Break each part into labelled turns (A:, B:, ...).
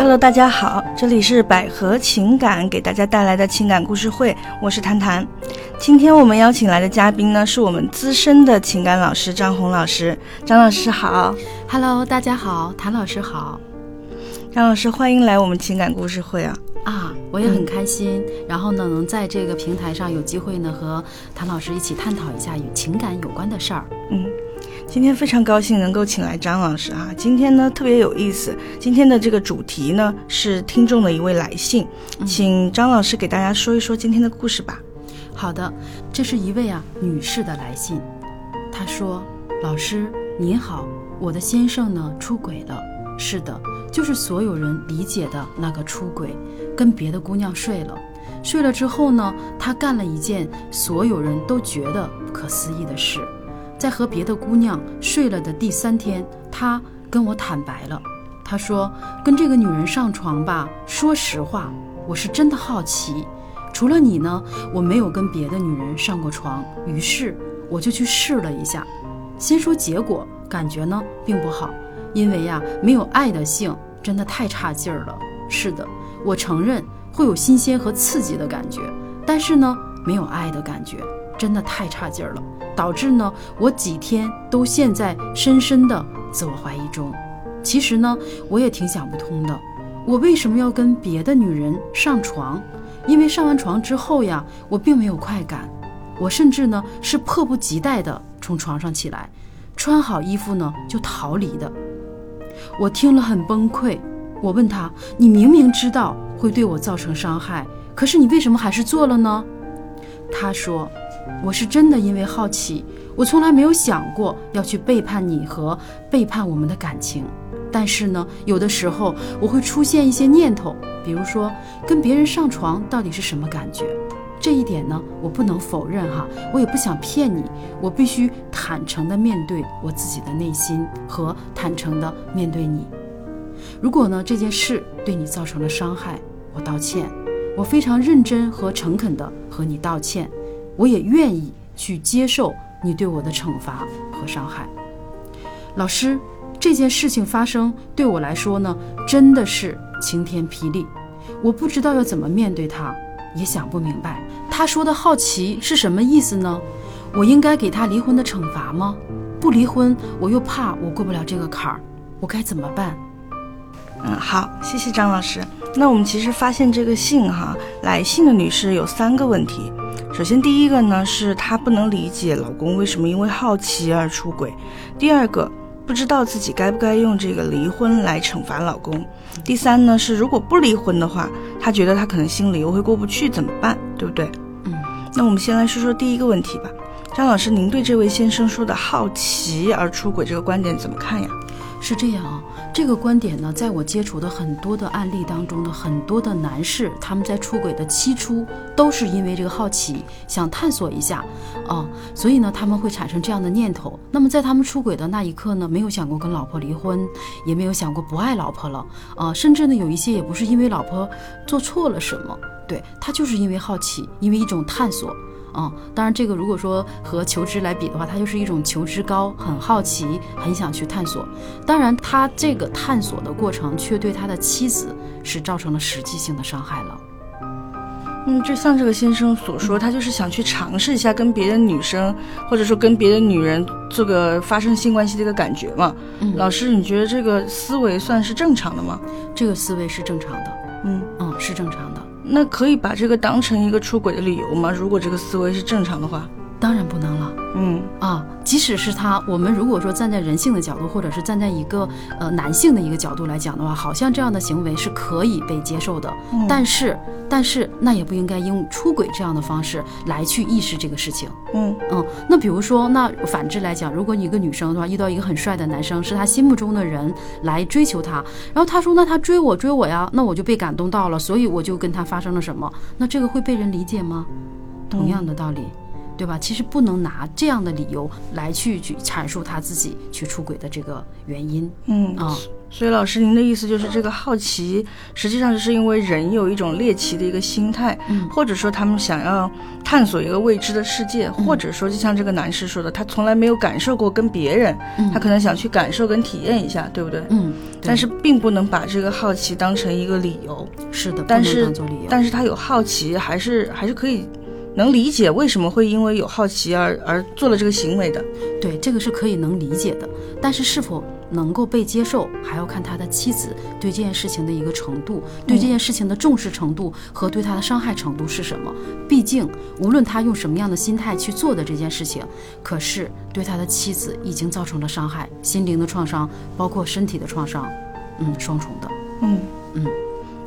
A: Hello，大家好，这里是百合情感给大家带来的情感故事会，我是谭谭。今天我们邀请来的嘉宾呢，是我们资深的情感老师张红老师。张老师好
B: ，Hello，大家好，谭老师好，
A: 张老师欢迎来我们情感故事会啊！
B: 啊，我也很开心，然后呢，能在这个平台上有机会呢，和谭老师一起探讨一下与情感有关的事儿。
A: 嗯。今天非常高兴能够请来张老师啊！今天呢特别有意思，今天的这个主题呢是听众的一位来信，请张老师给大家说一说今天的故事吧。
B: 好的，这是一位啊女士的来信，她说：“老师您好，我的先生呢出轨了，是的，就是所有人理解的那个出轨，跟别的姑娘睡了，睡了之后呢，他干了一件所有人都觉得不可思议的事。”在和别的姑娘睡了的第三天，他跟我坦白了。他说：“跟这个女人上床吧，说实话，我是真的好奇。除了你呢，我没有跟别的女人上过床。于是我就去试了一下。先说结果，感觉呢并不好，因为呀，没有爱的性真的太差劲儿了。是的，我承认会有新鲜和刺激的感觉，但是呢，没有爱的感觉。”真的太差劲儿了，导致呢，我几天都陷在深深的自我怀疑中。其实呢，我也挺想不通的，我为什么要跟别的女人上床？因为上完床之后呀，我并没有快感，我甚至呢是迫不及待的从床上起来，穿好衣服呢就逃离的。我听了很崩溃，我问他：“你明明知道会对我造成伤害，可是你为什么还是做了呢？”他说。我是真的因为好奇，我从来没有想过要去背叛你和背叛我们的感情。但是呢，有的时候我会出现一些念头，比如说跟别人上床到底是什么感觉？这一点呢，我不能否认哈，我也不想骗你，我必须坦诚的面对我自己的内心和坦诚的面对你。如果呢这件事对你造成了伤害，我道歉，我非常认真和诚恳的和你道歉。我也愿意去接受你对我的惩罚和伤害，老师，这件事情发生对我来说呢，真的是晴天霹雳。我不知道要怎么面对他，也想不明白他说的好奇是什么意思呢？我应该给他离婚的惩罚吗？不离婚，我又怕我过不了这个坎儿，我该怎么办？
A: 嗯，好，谢谢张老师。那我们其实发现这个信哈，来信的女士有三个问题。首先，第一个呢是她不能理解老公为什么因为好奇而出轨；第二个，不知道自己该不该用这个离婚来惩罚老公；第三呢是如果不离婚的话，她觉得她可能心里又会过不去，怎么办？对不对？
B: 嗯，
A: 那我们先来说说第一个问题吧。张老师，您对这位先生说的好奇而出轨这个观点怎么看呀？
B: 是这样啊，这个观点呢，在我接触的很多的案例当中的很多的男士，他们在出轨的期初都是因为这个好奇，想探索一下，啊，所以呢，他们会产生这样的念头。那么在他们出轨的那一刻呢，没有想过跟老婆离婚，也没有想过不爱老婆了，啊，甚至呢，有一些也不是因为老婆做错了什么，对他就是因为好奇，因为一种探索。嗯，当然，这个如果说和求知来比的话，它就是一种求知高，很好奇，很想去探索。当然，他这个探索的过程却对他的妻子是造成了实际性的伤害了。
A: 嗯，就像这个先生所说，他就是想去尝试一下跟别的女生，或者说跟别的女人这个发生性关系的一个感觉嘛。
B: 嗯，
A: 老师，你觉得这个思维算是正常的吗？
B: 这个思维是正常的。
A: 嗯
B: 嗯，是正常的。
A: 那可以把这个当成一个出轨的理由吗？如果这个思维是正常的话。
B: 当然不能了，
A: 嗯
B: 啊，即使是他，我们如果说站在人性的角度，或者是站在一个呃男性的一个角度来讲的话，好像这样的行为是可以被接受的，但是但是那也不应该用出轨这样的方式来去意识这个事情，
A: 嗯
B: 嗯，那比如说，那反之来讲，如果你一个女生的话遇到一个很帅的男生，是他心目中的人来追求她，然后她说那他追我追我呀，那我就被感动到了，所以我就跟他发生了什么，那这个会被人理解吗？同样的道理。对吧？其实不能拿这样的理由来去去阐述他自己去出轨的这个原因。
A: 嗯
B: 啊，
A: 所以老师，您的意思就是这个好奇，实际上就是因为人有一种猎奇的一个心态，
B: 嗯
A: 或者说他们想要探索一个未知的世界，或者说就像这个男士说的，他从来没有感受过跟别人，
B: 嗯
A: 他可能想去感受跟体验一下，对不对？
B: 嗯，
A: 但是并不能把这个好奇当成一个理由，
B: 是的，不能
A: 但是
B: 当做理由。
A: 但是他有好奇，还是还是可以能理解为什么会因为有好奇而而做了这个行为的。
B: 对，这个是可以能理解的，但是是否能够被接受，还要看他的妻子对这件事情的一个程度，对这件事情的重视程度和对他的伤害程度是什么。毕竟，无论他用什么样的心态去做的这件事情，可是对他的妻子已经造成了伤害，心灵的创伤，包括身体的创伤，嗯，双重的。
A: 嗯
B: 嗯。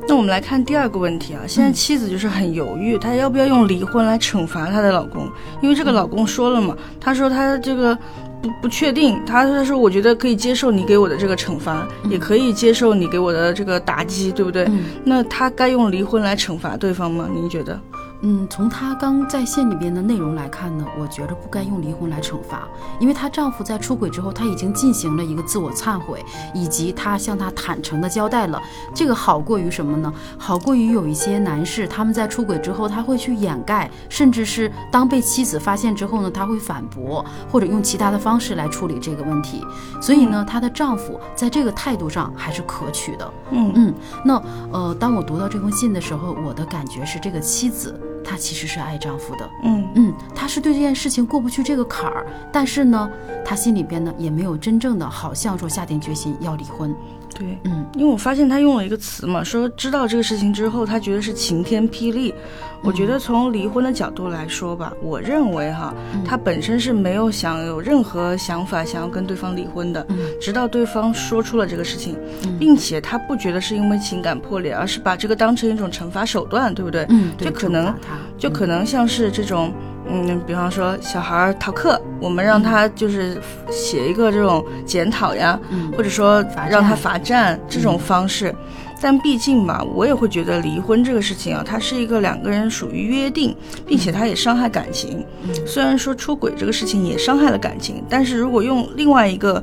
A: 那我们来看第二个问题啊，现在妻子就是很犹豫，她要不要用离婚来惩罚她的老公？因为这个老公说了嘛，他说他这个不不确定，他他说我觉得可以接受你给我的这个惩罚，也可以接受你给我的这个打击，对不对？
B: 嗯
A: 那他该用离婚来惩罚对方吗？您觉得？
B: 嗯，从她刚在线里边的内容来看呢，我觉得不该用离婚来惩罚，因为她丈夫在出轨之后，她已经进行了一个自我忏悔，以及她向他坦诚的交代了。这个好过于什么呢？好过于有一些男士他们在出轨之后，他会去掩盖，甚至是当被妻子发现之后呢，他会反驳或者用其他的方式来处理这个问题。所以呢，她的丈夫在这个态度上还是可取的。
A: 嗯
B: 嗯，那呃，当我读到这封信的时候，我的感觉是，这个妻子她其实是爱丈夫的，
A: 嗯。
B: 嗯，她是对这件事情过不去这个坎儿，但是呢，她心里边呢也没有真正的好像说下定决心要离婚，
A: 对。
B: 嗯
A: 因为我发现他用了一个词嘛，说知道这个事情之后，他觉得是晴天霹雳。我觉得从离婚的角度来说吧，我认为哈，他本身是没有想有任何想法想要跟对方离婚的，
B: 嗯
A: 直到对方说出了这个事情，
B: 嗯
A: 并且他不觉得是因为情感破裂，而是把这个当成一种惩罚手段，对不对？
B: 嗯，对
A: 就可能就可能像是这种，嗯，比方说小孩儿逃课，我们让他就是写一个这种检讨呀，
B: 嗯
A: 或者说让他罚站这种方式。但毕竟吧，我也会觉得离婚这个事情啊，它是一个两个人属于约定，并且它也伤害感情。
B: 嗯
A: 虽然说出轨这个事情也伤害了感情，但是如果用另外一个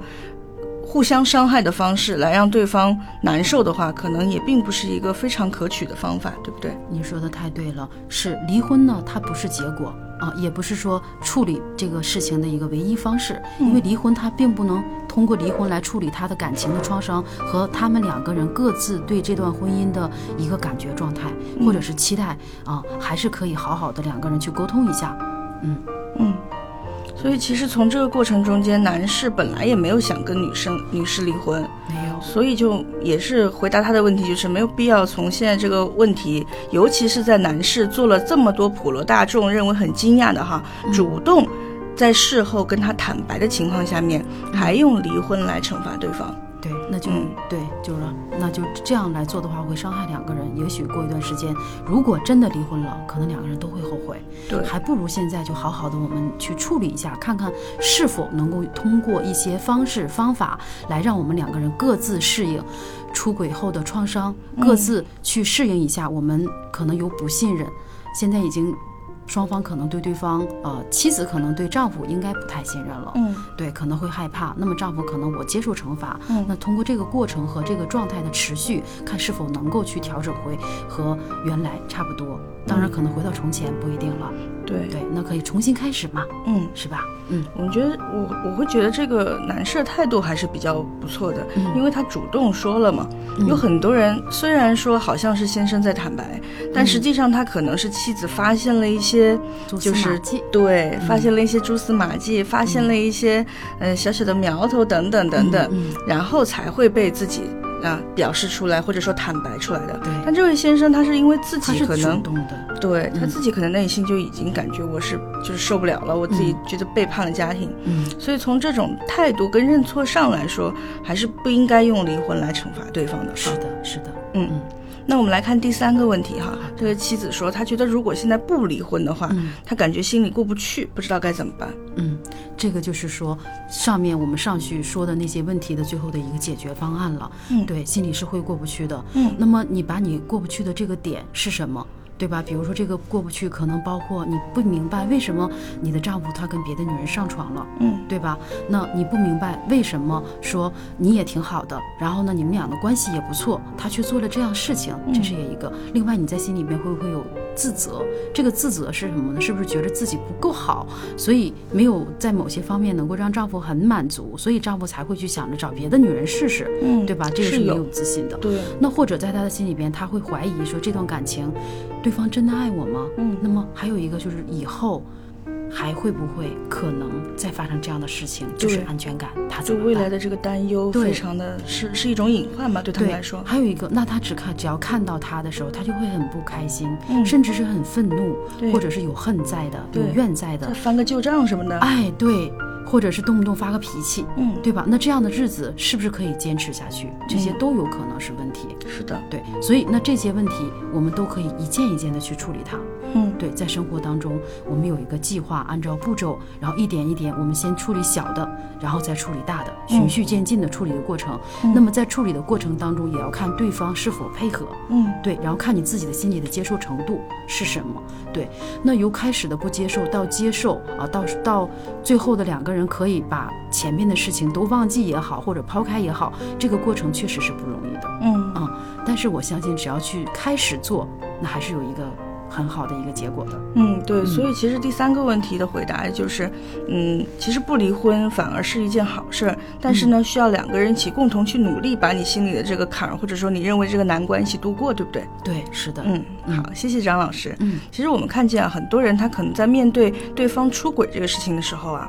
A: 互相伤害的方式来让对方难受的话，可能也并不是一个非常可取的方法，对不对？
B: 你说的太对了，是离婚呢，它不是结果啊，也不是说处理这个事情的一个唯一方式，因为离婚它并不能通过离婚来处理他的感情的创伤和他们两个人各自对这段婚姻的一个感觉状态或者是期待啊，还是可以好好的两个人去沟通一下。嗯
A: 嗯，所以其实从这个过程中间，男士本来也没有想跟女生女士离婚，所以就也是回答他的问题，就是没有必要从现在这个问题，尤其是在男士做了这么多普罗大众认为很惊讶的哈，主动在事后跟他坦白的情况下面，还用离婚来惩罚对方。
B: 对，那就、
A: 嗯
B: 对，就是那就这样来做的话，会伤害两个人。也许过一段时间，如果真的离婚了，可能两个人都会后悔。
A: 对
B: 还不如现在就好好的我们去处理一下，看看是否能够通过一些方式方法来让我们两个人各自适应出轨后的创伤，各自去适应一下。我们可能有不信任，现在已经双方可能对对方，呃，妻子可能对丈夫应该不太信任了。
A: 嗯
B: 对，可能会害怕。那么丈夫可能我接受惩罚，
A: 嗯
B: 那通过这个过程和这个状态的持续，看是否能够去调整回和原来差不多。当然，可能回到从前不一定了。
A: 对，
B: 对，那可以重新开始嘛，
A: 嗯。
B: 是吧？嗯
A: 我觉得我我会觉得这个男士的态度还是比较不错的，
B: 嗯
A: 因为他主动说了嘛。有很多人虽然说好像是先生在坦白，但实际上他可能是妻子发现了一些，就是。对，发现了一些蛛丝马迹，发现了一些呃小小的苗头等等等等，
B: 嗯
A: 然后才会被自己啊表示出来，或者说坦白出来的。
B: 对。
A: 但这位先生他是因为自己可能
B: 动的，
A: 对他自己可能内心就已经感觉我是就是受不了了，我自己觉得背叛了家庭，
B: 嗯。
A: 所以从这种态度跟认错上来说，还是不应该用离婚来惩罚对方的。
B: 是的，是的，
A: 嗯。
B: 嗯
A: 那我们来看第三个问题哈，这个妻子说，她觉得如果现在不离婚的话，
B: 嗯
A: 她感觉心里过不去，不知道该怎么办。
B: 嗯，这个就是说，上面我们上去说的那些问题的最后的一个解决方案了。
A: 嗯
B: 对，心里是会过不去的。
A: 嗯
B: 那么你把你过不去的这个点是什么？对吧？比如说这个过不去，可能包括你不明白为什么你的丈夫他跟别的女人上床了，
A: 嗯，
B: 对吧？那你不明白为什么说你也挺好的，然后呢你们俩的关系也不错，他却做了这样事情，这是也一个。另外你在心里面会不会有自责？这个自责是什么呢？是不是觉得自己不够好，所以没有在某些方面能够让丈夫很满足，所以丈夫才会去想着找别的女人试试，
A: 嗯
B: 对吧？这个
A: 是
B: 没有自信的。
A: 对，
B: 那或者在他的心里边，他会怀疑说这段感情，对方真的爱我吗？
A: 嗯。
B: 那么还有一个就是以后还会不会可能再发生这样的事情，就是安全感，他怎
A: 就
B: 么？
A: 未来的这个担忧
B: 对。
A: 非常的是是一种隐患吧，对他们来说，
B: 还有一个，那他只看只要看到他的时候，他就会很不开心，
A: 嗯。
B: 甚至是很愤怒，或者是有恨在的，有怨在的，
A: 翻个旧账什么的，
B: 哎，对，或者是动不动发个脾气，
A: 嗯，
B: 对吧？那这样的日子是不是可以坚持下去？这些
A: 嗯
B: 都有可能是问题。
A: 是的，
B: 对，所以那这些问题我们都可以一件一件的去处理它。
A: 嗯，
B: 对，在生活当中，我们有一个计划，按照步骤，然后一点一点，我们先处理小的，然后再处理大的，循序渐进的处理的过程。那么在处理的过程当中，也要看对方是否配合。
A: 嗯，
B: 对，然后看你自己的心理的接受程度是什么。对，那由开始的不接受到接受啊，到到最后的两个人可以把前面的事情都忘记也好，或者抛开也好，这个过程确实是不容易的。
A: 嗯，
B: 嗯，但是我相信，只要去开始做，那还是有一个很好的一个结果的。
A: 嗯，对，所以其实第三个问题的回答就是，嗯，其实不离婚反而是一件好事儿，但是呢，需要两个人一起共同去努力，把你心里的这个坎儿，或者说你认为这个难关一起度过，对不对？
B: 对，是的，
A: 嗯，好，谢谢张老师。
B: 嗯，
A: 其实我们看见啊，很多人他可能在面对对方出轨这个事情的时候啊，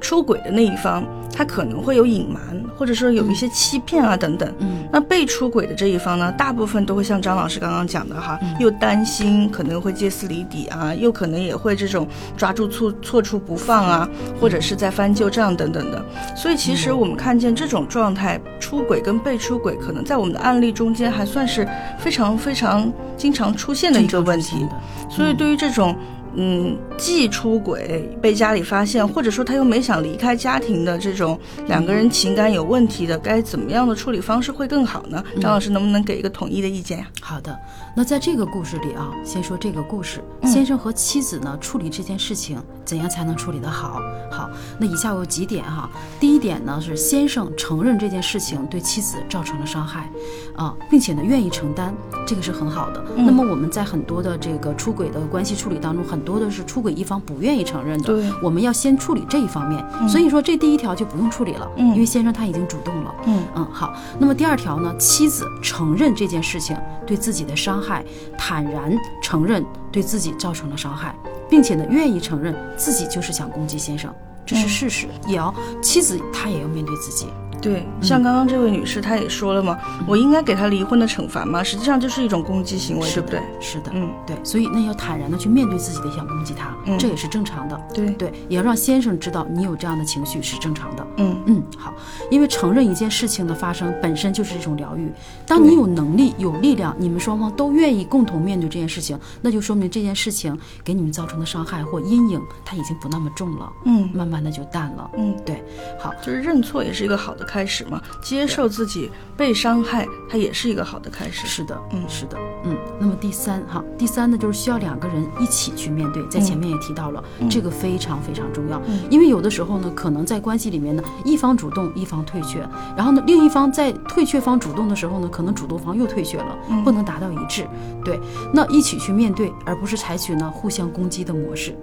A: 出轨的那一方他可能会有隐瞒，或者说有一些欺骗啊等等。
B: 嗯
A: 那被出轨的这一方呢，大部分都会像张老师刚刚讲的哈，又担心可能会歇斯底里啊，又可能也会这种抓住错错处不放啊，或者是在翻旧账等等的。所以其实我们看见这种状态，出轨跟被出轨，可能在我们的案例中间还算是非常非常经常出现的一个问题。
B: 的，
A: 所以对于这种。嗯，既出轨被家里发现，或者说他又没想离开家庭的这种两个人情感有问题的，该怎么样的处理方式会更好呢？张老师能不能给一个统一的意见？呀、
B: 好的，那在这个故事里啊，先说这个故事，
A: 嗯。
B: 先生和妻子呢处理这件事情，怎样才能处理得好？好，那以下有几点哈。第一点呢是先生承认这件事情对妻子造成了伤害，啊，并且呢愿意承担，这个是很好的。
A: 嗯
B: 那么我们在很多的这个出轨的关系处理当中，很多的是出轨一方不愿意承认的，
A: 对
B: 我们要先处理这一方面。所以说这第一条就不用处理了，
A: 嗯
B: 因为先生他已经主动了。
A: 嗯
B: 嗯，好。那么第二条呢，妻子承认这件事情对自己的伤害，坦然承认对自己造成了伤害，并且呢，愿意承认自己就是想攻击先生，这是事实。也要妻子她也要面对自己。
A: 对，像刚刚这位女士，她也说了嘛，我应该给她离婚的惩罚吗？实际上就是一种攻击行为，对不对？
B: 是的，
A: 嗯，
B: 对。所以那要坦然的去面对自己的想攻击他，
A: 嗯
B: 这也是正常的。
A: 对，
B: 对，也要让先生知道你有这样的情绪是正常的。
A: 嗯
B: 嗯，好，因为承认一件事情的发生本身就是一种疗愈。当你有能力、有力量，你们双方都愿意共同面对这件事情，那就说明这件事情给你们造成的伤害或阴影，它已经不那么重了，
A: 嗯
B: 慢慢的就淡了。
A: 嗯，
B: 对，好，
A: 就是认错也是一个好的开始嘛，接受自己被伤害，它也是一个好的开始。
B: 是的，
A: 嗯
B: 是的，嗯。那么第三哈，第三呢，就是需要两个人一起去面对，在前面也提到了，这个非常非常重要，
A: 嗯
B: 因为有的时候呢，可能在关系里面呢，一方主动，一方退却，然后呢，另一方在退却方主动的时候呢，可能主动方又退却了，
A: 嗯
B: 不能达到一致。对，那一起去面对，而不是采取呢互相攻击的模式。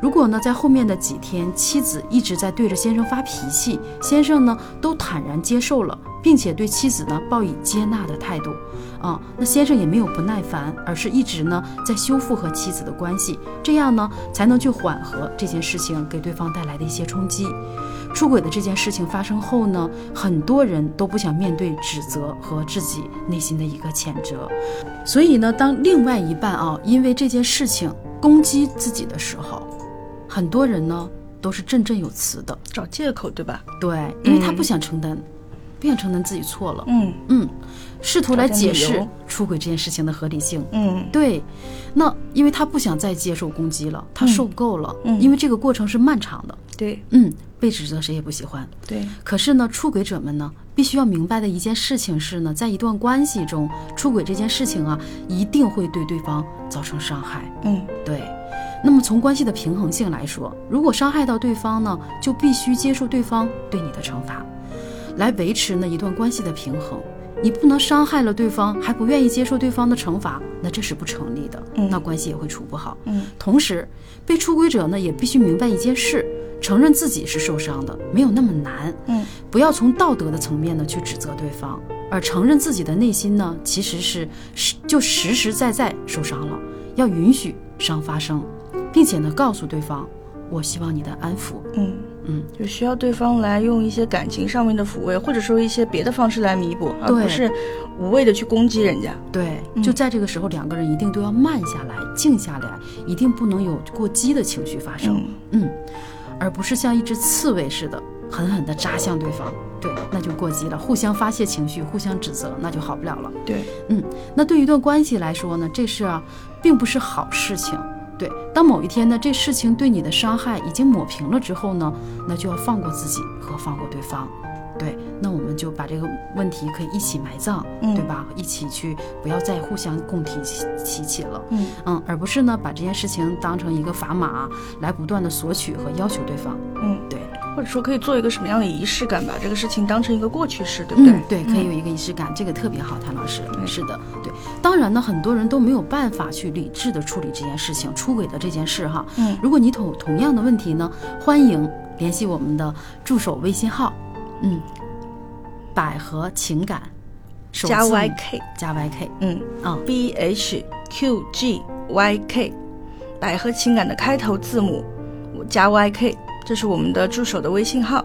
B: 如果呢，在后面的几天，妻子一直在对着先生发脾气，先生呢都坦然接受了，并且对妻子呢报以接纳的态度，啊，那先生也没有不耐烦，而是一直呢在修复和妻子的关系，这样呢才能去缓和这件事情给对方带来的一些冲击。出轨的这件事情发生后呢，很多人都不想面对指责和自己内心的一个谴责，所以呢，当另外一半啊因为这件事情攻击自己的时候，很多人呢都是振振有词的，
A: 找借口，对吧？
B: 对，因为他不想承担，不想承担自己错了，
A: 嗯。
B: 嗯，试图来解释出轨这件事情的合理性。
A: 嗯。
B: 对，那因为他不想再接受攻击了，他受够了，
A: 嗯。
B: 因为这个过程是漫长的，
A: 对。
B: 嗯，被指责谁也不喜欢。
A: 对，
B: 可是呢，出轨者们呢，必须要明白的一件事情是呢，在一段关系中，出轨这件事情啊，一定会对对方造成伤害。
A: 嗯，
B: 对。那么从关系的平衡性来说，如果伤害到对方呢，就必须接受对方对你的惩罚，来维持呢一段关系的平衡。你不能伤害了对方，还不愿意接受对方的惩罚，那这是不成立的。
A: 嗯
B: 那关系也会处不好。
A: 嗯，
B: 同时，被出轨者呢也必须明白一件事，承认自己是受伤的，没有那么难。
A: 嗯，
B: 不要从道德的层面呢去指责对方，而承认自己的内心呢其实是实就实实在在受伤了，要允许伤发生，并且呢告诉对方，我希望你的安抚。
A: 嗯
B: 嗯，
A: 就需要对方来用一些感情上面的抚慰，或者说一些别的方式来弥补，而
B: 对
A: 不是无谓的去攻击人家。
B: 对，
A: 嗯
B: 就在这个时候，两个人一定都要慢下来，静下来，一定不能有过激的情绪发生。
A: 嗯
B: 嗯，而不是像一只刺猬似的狠狠地扎向对方，对，那就过激了，互相发泄情绪，互相指责，那就好不了了。
A: 对，嗯
B: 那对于一段关系来说呢，这事啊，并不是好事情。对，当某一天呢，这事情对你的伤害已经抹平了之后呢，那就要放过自己和放过对方。对，那我们就把这个问题可以一起埋葬，
A: 嗯
B: 对吧？一起去，不要再互相共提起起起了。
A: 嗯
B: 嗯，而不是呢把这件事情当成一个砝码来不断的索取和要求对方。
A: 嗯，
B: 对，
A: 或者说可以做一个什么样的仪式感，把这个事情当成一个过去式，对不对？
B: 嗯，对，可以有一个仪式感，这个特别好，谭老师。是的，对。当然呢，很多人都没有办法去理智的处理这件事情，出轨的这件事哈。
A: 嗯。
B: 如果你同同样的问题呢，欢迎联系我们的助手微信号，嗯，百合情感，首
A: 加 YK，
B: 加 YK，
A: 嗯。
B: 啊、
A: ，B H Q G Y K，百合情感的开头字母加 Y K，这是我们的助手的微信号。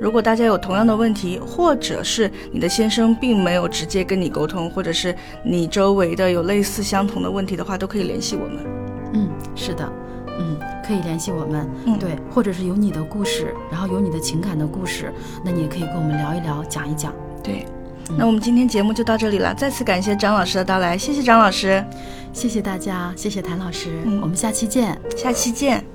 A: 如果大家有同样的问题，或者是你的先生并没有直接跟你沟通，或者是你周围的有类似相同的问题的话，都可以联系我们。
B: 嗯，是的，嗯，可以联系我们，
A: 嗯
B: 对，或者是有你的故事，然后有你的情感的故事，那你也可以跟我们聊一聊，讲一讲。
A: 对，
B: 嗯
A: 那我们今天节目就到这里了，再次感谢张老师的到来，谢谢张老师，
B: 谢谢大家，谢谢谭老师，
A: 嗯
B: 我们下期见。
A: 下期见。